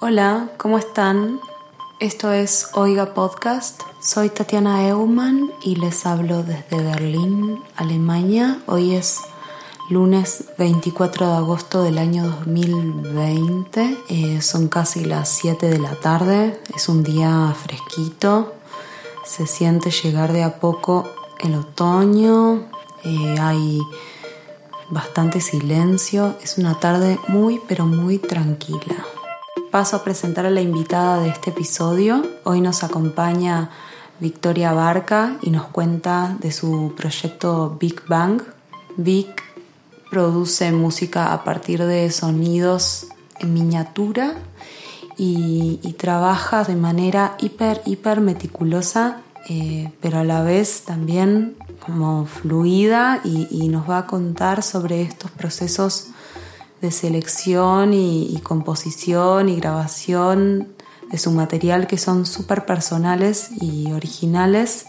Hola, ¿cómo están? Esto es Oiga Podcast. Soy Tatiana Eumann y les hablo desde Berlín, Alemania. Hoy es lunes 24 de agosto del año 2020. Eh, son casi las 7 de la tarde. Es un día fresquito. Se siente llegar de a poco el otoño. Eh, hay bastante silencio. Es una tarde muy pero muy tranquila. Paso a presentar a la invitada de este episodio. Hoy nos acompaña Victoria Barca y nos cuenta de su proyecto Big Bang. Vic produce música a partir de sonidos en miniatura y, trabaja de manera hiper, hiper meticulosa, eh, pero a la vez también como fluida y, nos va a contar sobre estos procesos de selección y, composición y grabación de su material que son súper personales y originales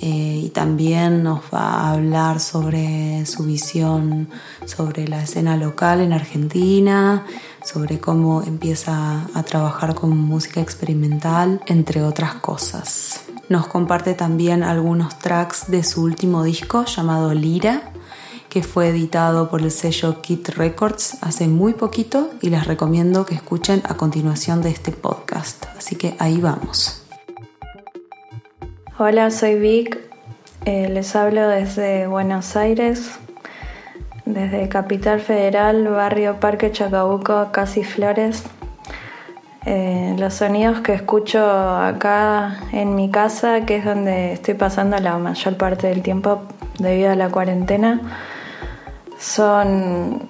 eh, y también nos va a hablar sobre su visión sobre la escena local en Argentina, sobre cómo empieza a trabajar con música experimental, entre otras cosas. Nos comparte también algunos tracks de su último disco llamado Lira, que fue editado por el sello Kit Records hace muy poquito y les recomiendo que escuchen a continuación de este podcast. Así que ahí vamos. Hola, soy Vic. Eh, les hablo desde Buenos Aires, desde Capital Federal, barrio Parque Chacabuco, Casi Flores. Eh, los sonidos que escucho acá en mi casa, que es donde estoy pasando la mayor parte del tiempo debido a la cuarentena, son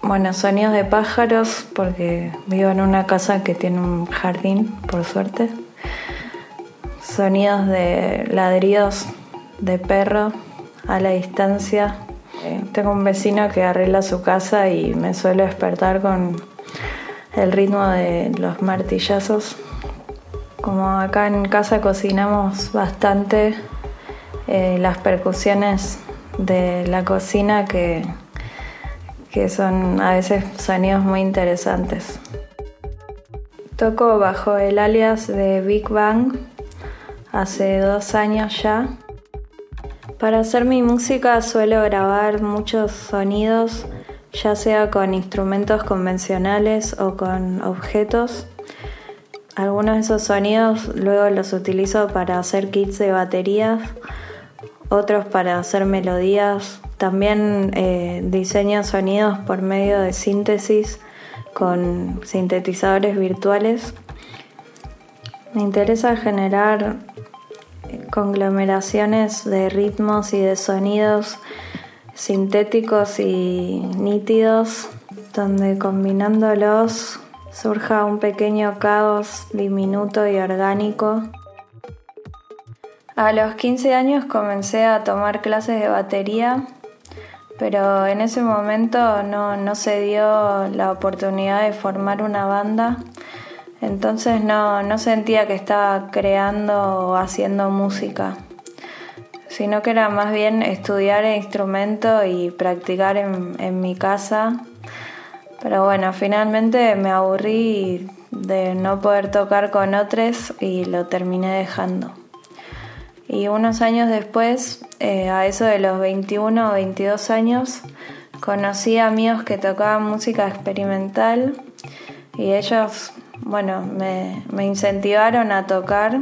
bueno, sonidos de pájaros, porque vivo en una casa que tiene un jardín, por suerte sonidos de ladridos de perro a la distancia. Eh, tengo un vecino que arregla su casa y me suele despertar con el ritmo de los martillazos. Como acá en casa cocinamos bastante, eh, las percusiones de la cocina que, que son a veces sonidos muy interesantes. Toco bajo el alias de Big Bang hace dos años ya. Para hacer mi música suelo grabar muchos sonidos, ya sea con instrumentos convencionales o con objetos. Algunos de esos sonidos luego los utilizo para hacer kits de baterías, otros para hacer melodías. También eh, diseño sonidos por medio de síntesis con sintetizadores virtuales. Me interesa generar conglomeraciones de ritmos y de sonidos sintéticos y nítidos, donde combinándolos surja un pequeño caos diminuto y orgánico. A los 15 años comencé a tomar clases de batería, pero en ese momento no, no se dio la oportunidad de formar una banda entonces no, sentía que estaba creando o haciendo música, sino que era más bien estudiar el instrumento y practicar en, mi casa. Pero bueno, finalmente me aburrí de no poder tocar con otros y lo terminé dejando. Y unos años después, eh, a eso de los 21 o 22 años, conocí a amigos que tocaban música experimental y ellos bueno, me, incentivaron a tocar.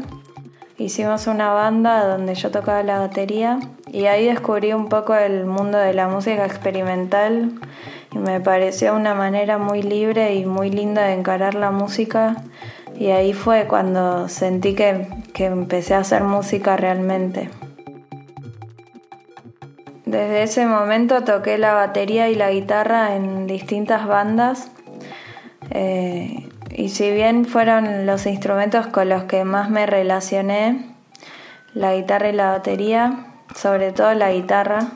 Hicimos una banda donde yo tocaba la batería y ahí descubrí un poco el mundo de la música experimental y me pareció una manera muy libre y muy linda de encarar la música y ahí fue cuando sentí que, que empecé a hacer música realmente. Desde ese momento toqué la batería y la guitarra en distintas bandas. Eh, y si bien fueron los instrumentos con los que más me relacioné, la guitarra y la batería, sobre todo la guitarra,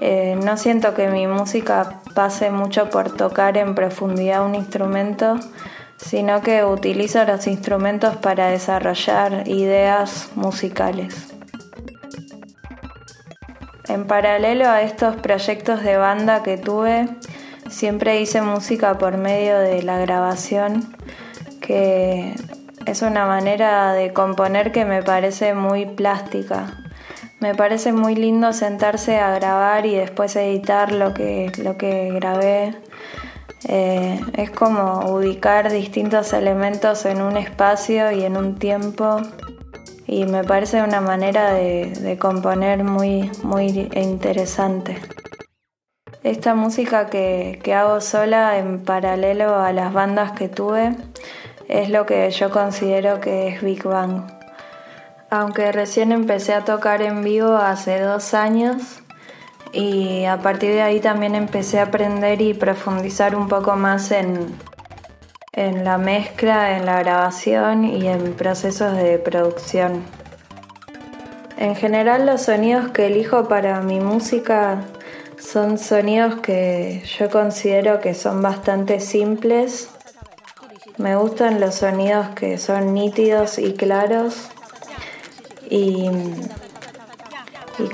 eh, no siento que mi música pase mucho por tocar en profundidad un instrumento, sino que utilizo los instrumentos para desarrollar ideas musicales. En paralelo a estos proyectos de banda que tuve, siempre hice música por medio de la grabación, que es una manera de componer que me parece muy plástica. Me parece muy lindo sentarse a grabar y después editar lo que, lo que grabé. Eh, es como ubicar distintos elementos en un espacio y en un tiempo y me parece una manera de, componer muy, muy interesante. Esta música que, que hago sola en paralelo a las bandas que tuve es lo que yo considero que es Big Bang. Aunque recién empecé a tocar en vivo hace dos años y a partir de ahí también empecé a aprender y profundizar un poco más en, en la mezcla, en la grabación y en procesos de producción. En general los sonidos que elijo para mi música son sonidos que yo considero que son bastante simples me gustan los sonidos que son nítidos y claros y,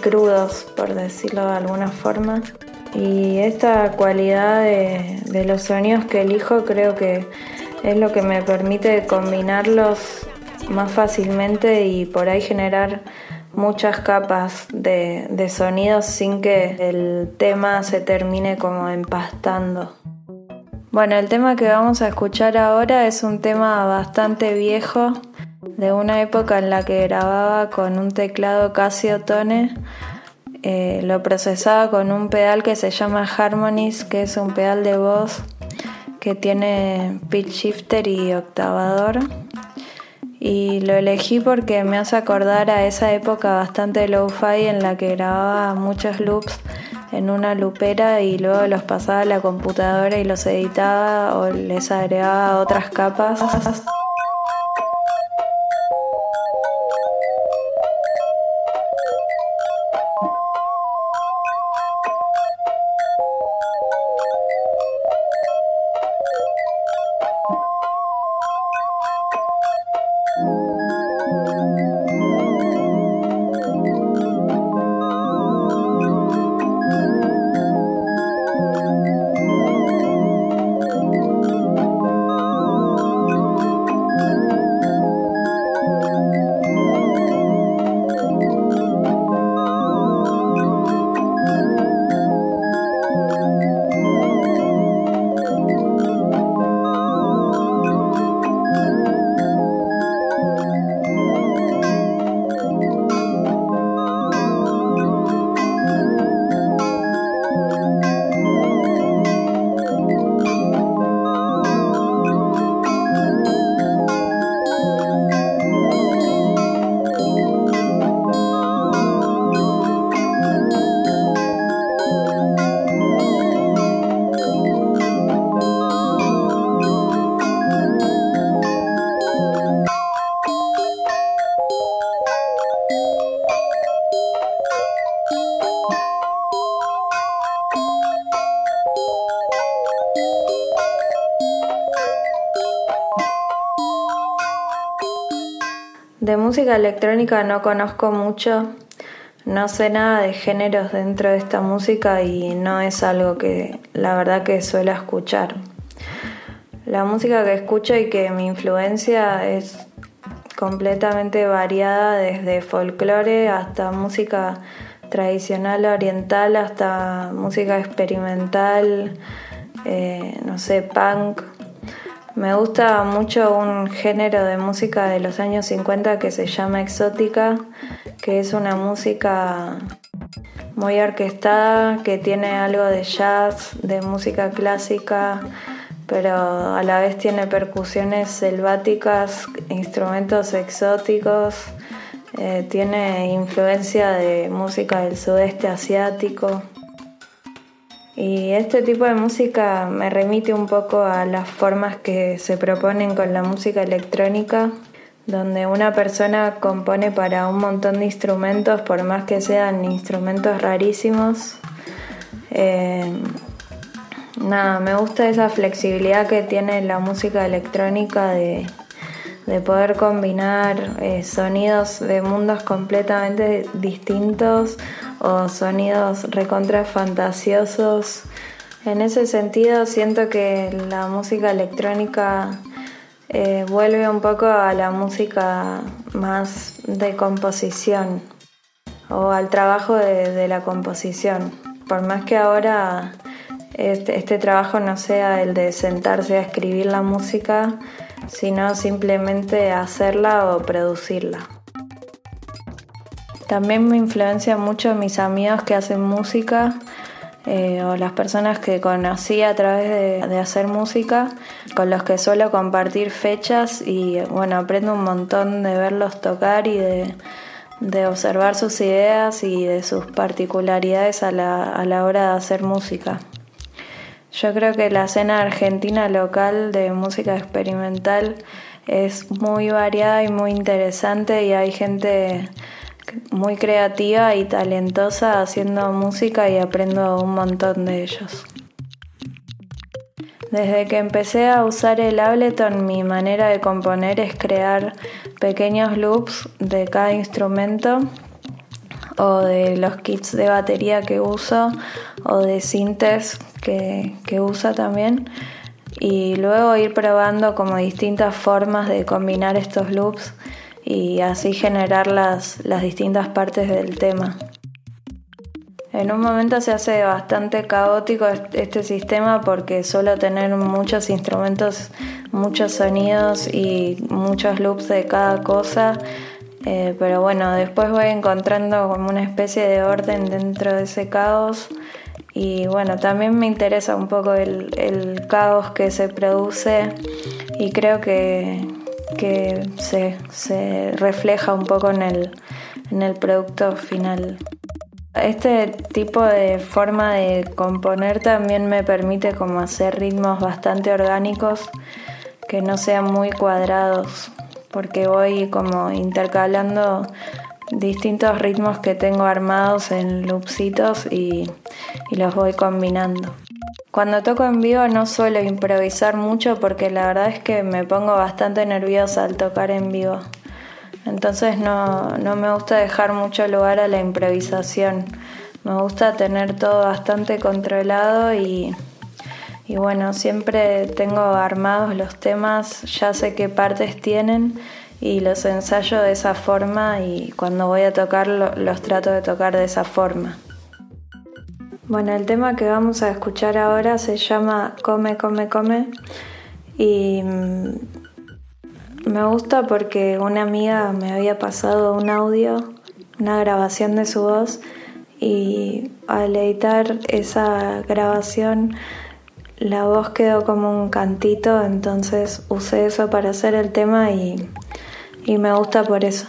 crudos, por decirlo de alguna forma. Y esta cualidad de, de los sonidos que elijo creo que es lo que me permite combinarlos más fácilmente y por ahí generar muchas capas de, de, sonidos sin que el tema se termine como empastando. Bueno, el tema que vamos a escuchar ahora es un tema bastante viejo, de una época en la que grababa con un teclado Casio Tone. Eh, lo procesaba con un pedal que se llama Harmonies, que es un pedal de voz que tiene pitch shifter y octavador. Y lo elegí porque me hace acordar a esa época bastante low-fi en la que grababa muchos loops en una lupera y luego los pasaba a la computadora y los editaba o les agregaba otras capas. Electrónica no conozco mucho, no sé nada de géneros dentro de esta música y no es algo que la verdad que suelo escuchar. La música que escucho y que mi influencia es completamente variada desde folclore hasta música tradicional oriental hasta música experimental, eh, no sé, punk, me gusta mucho un género de música de los años 50 que se llama exótica, que es una música muy orquestada, que tiene algo de jazz, de música clásica, pero a la vez tiene percusiones selváticas, instrumentos exóticos, eh, tiene influencia de música del sudeste asiático. Y este tipo de música me remite un poco a las formas que se proponen con la música electrónica, donde una persona compone para un montón de instrumentos, por más que sean instrumentos rarísimos. Eh, nada, me gusta esa flexibilidad que tiene la música electrónica de, poder combinar eh, sonidos de mundos completamente distintos o sonidos recontra fantasiosos. En ese sentido siento que la música electrónica eh, vuelve un poco a la música más de composición o al trabajo de la composición. Por más que ahora este, este, trabajo no sea el de sentarse a escribir la música, sino simplemente hacerla o producirla. También me influencia mucho mis amigos que hacen música eh, o las personas que conocí a través de, hacer música, con los que suelo compartir fechas y bueno, aprendo un montón de verlos tocar y de, observar sus ideas y de sus particularidades a la hora de hacer música. Yo creo que la escena argentina local de música experimental es muy variada y muy interesante y hay gente muy creativa y talentosa haciendo música y aprendo un montón de ellos. Desde que empecé a usar el Ableton, mi manera de componer es crear pequeños loops de cada instrumento o de los kits de batería que uso o de sintes que, usa también y luego ir probando como distintas formas de combinar estos loops y así generar las, las distintas partes del tema. En un momento se hace bastante caótico este sistema porque suelo tener muchos instrumentos, muchos sonidos y muchos loops de cada cosa eh, pero bueno, después voy encontrando como una especie de orden dentro de ese caos. Y bueno, también me interesa un poco el, caos que se produce y creo que, se, refleja un poco en el, en el producto final. Este tipo de forma de componer también me permite como hacer ritmos bastante orgánicos que no sean muy cuadrados porque voy como intercalando distintos ritmos que tengo armados en loopsitos y, los voy combinando. Cuando toco en vivo no suelo improvisar mucho porque la verdad es que me pongo bastante nerviosa al tocar en vivo. Entonces no, no me gusta dejar mucho lugar a la improvisación. Me gusta tener todo bastante controlado y, y bueno, siempre tengo armados los temas, ya sé qué partes tienen y los ensayo de esa forma y cuando voy a tocar los trato de tocar de esa forma. Bueno, el tema que vamos a escuchar ahora se llama Come, come, come y mm, me gusta porque una amiga me había pasado un audio, una grabación de su voz y al editar esa grabación la voz quedó como un cantito, entonces usé eso para hacer el tema y, y me gusta por eso.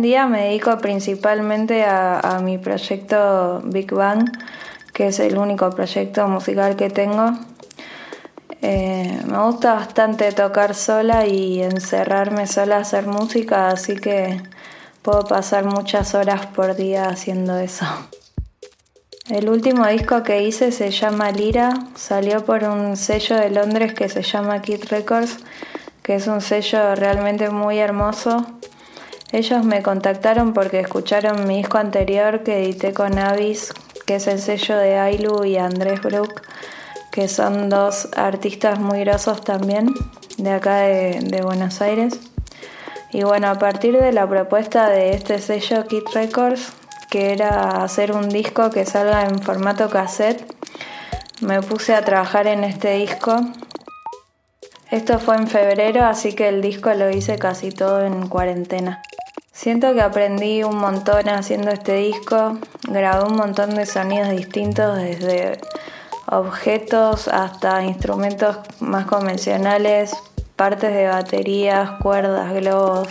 En día me dedico principalmente a, mi proyecto Big Bang, que es el único proyecto musical que tengo. Eh, me gusta bastante tocar sola y encerrarme sola a hacer música, así que puedo pasar muchas horas por día haciendo eso. El último disco que hice se llama Lira, salió por un sello de Londres que se llama Kid Records, que es un sello realmente muy hermoso. Ellos me contactaron porque escucharon mi disco anterior que edité con Avis, que es el sello de Ailu y Andrés Brook, que son dos artistas muy grosos también, de acá de, de Buenos Aires. Y bueno, a partir de la propuesta de este sello Kid Records, que era hacer un disco que salga en formato cassette. Me puse a trabajar en este disco. Esto fue en febrero, así que el disco lo hice casi todo en cuarentena. Siento que aprendí un montón haciendo este disco, grabé un montón de sonidos distintos desde objetos hasta instrumentos más convencionales, partes de baterías, cuerdas, globos,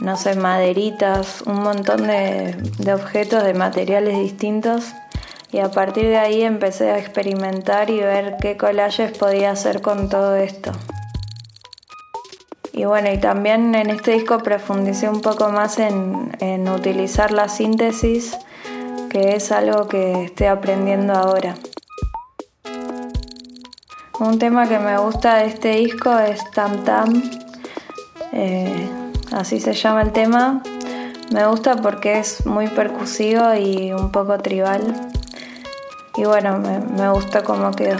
no sé, maderitas, un montón de, objetos, de materiales distintos. Y a partir de ahí empecé a experimentar y ver qué collages podía hacer con todo esto. Y bueno, y también en este disco profundicé un poco más en, en utilizar la síntesis, que es algo que estoy aprendiendo ahora. Un tema que me gusta de este disco es Tam Tam. Eh, así se llama el tema. Me gusta porque es muy percusivo y un poco tribal. Y bueno, me, me gusta cómo quedó.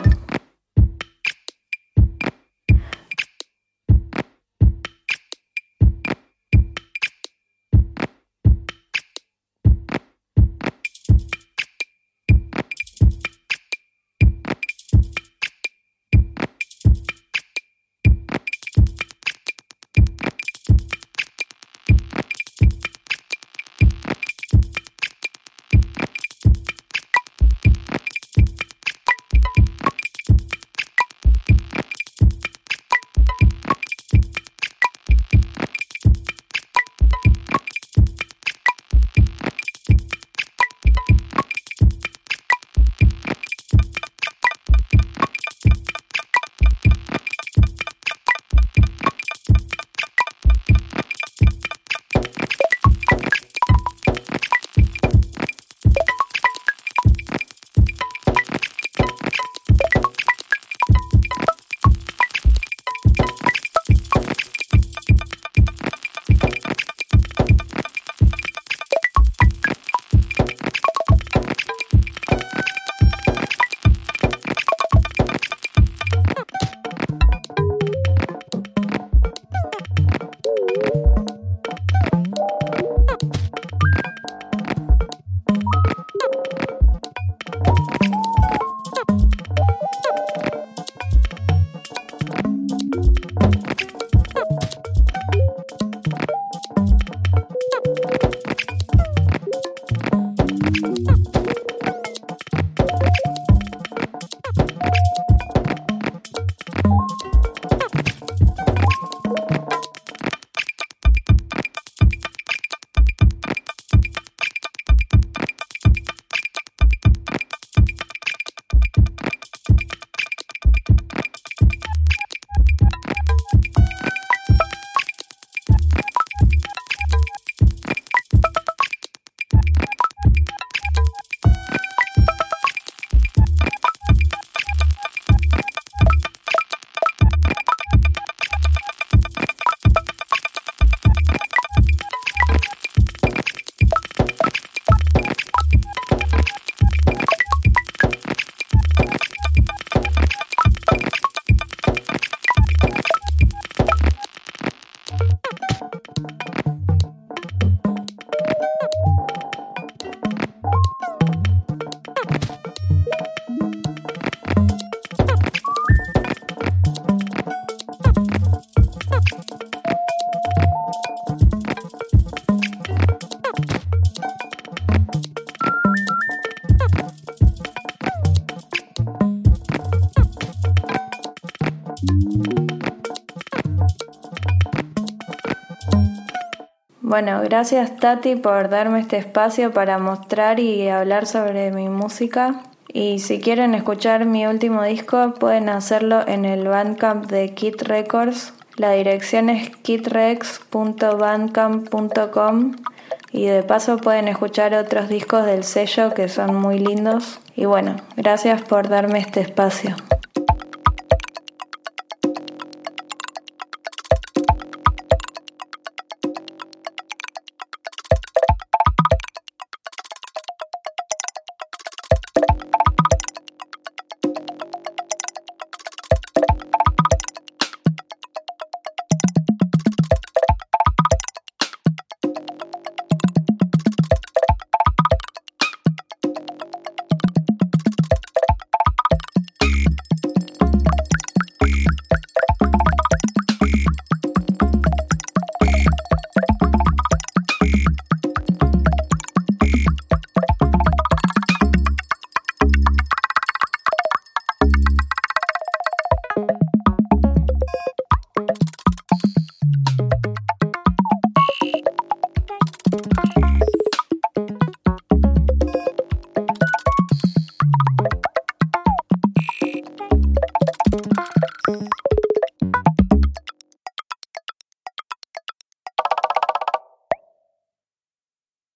Bueno, gracias Tati por darme este espacio para mostrar y hablar sobre mi música. Y si quieren escuchar mi último disco, pueden hacerlo en el Bandcamp de Kit Records. La dirección es kitrex.bandcamp.com y de paso pueden escuchar otros discos del sello que son muy lindos. Y bueno, gracias por darme este espacio.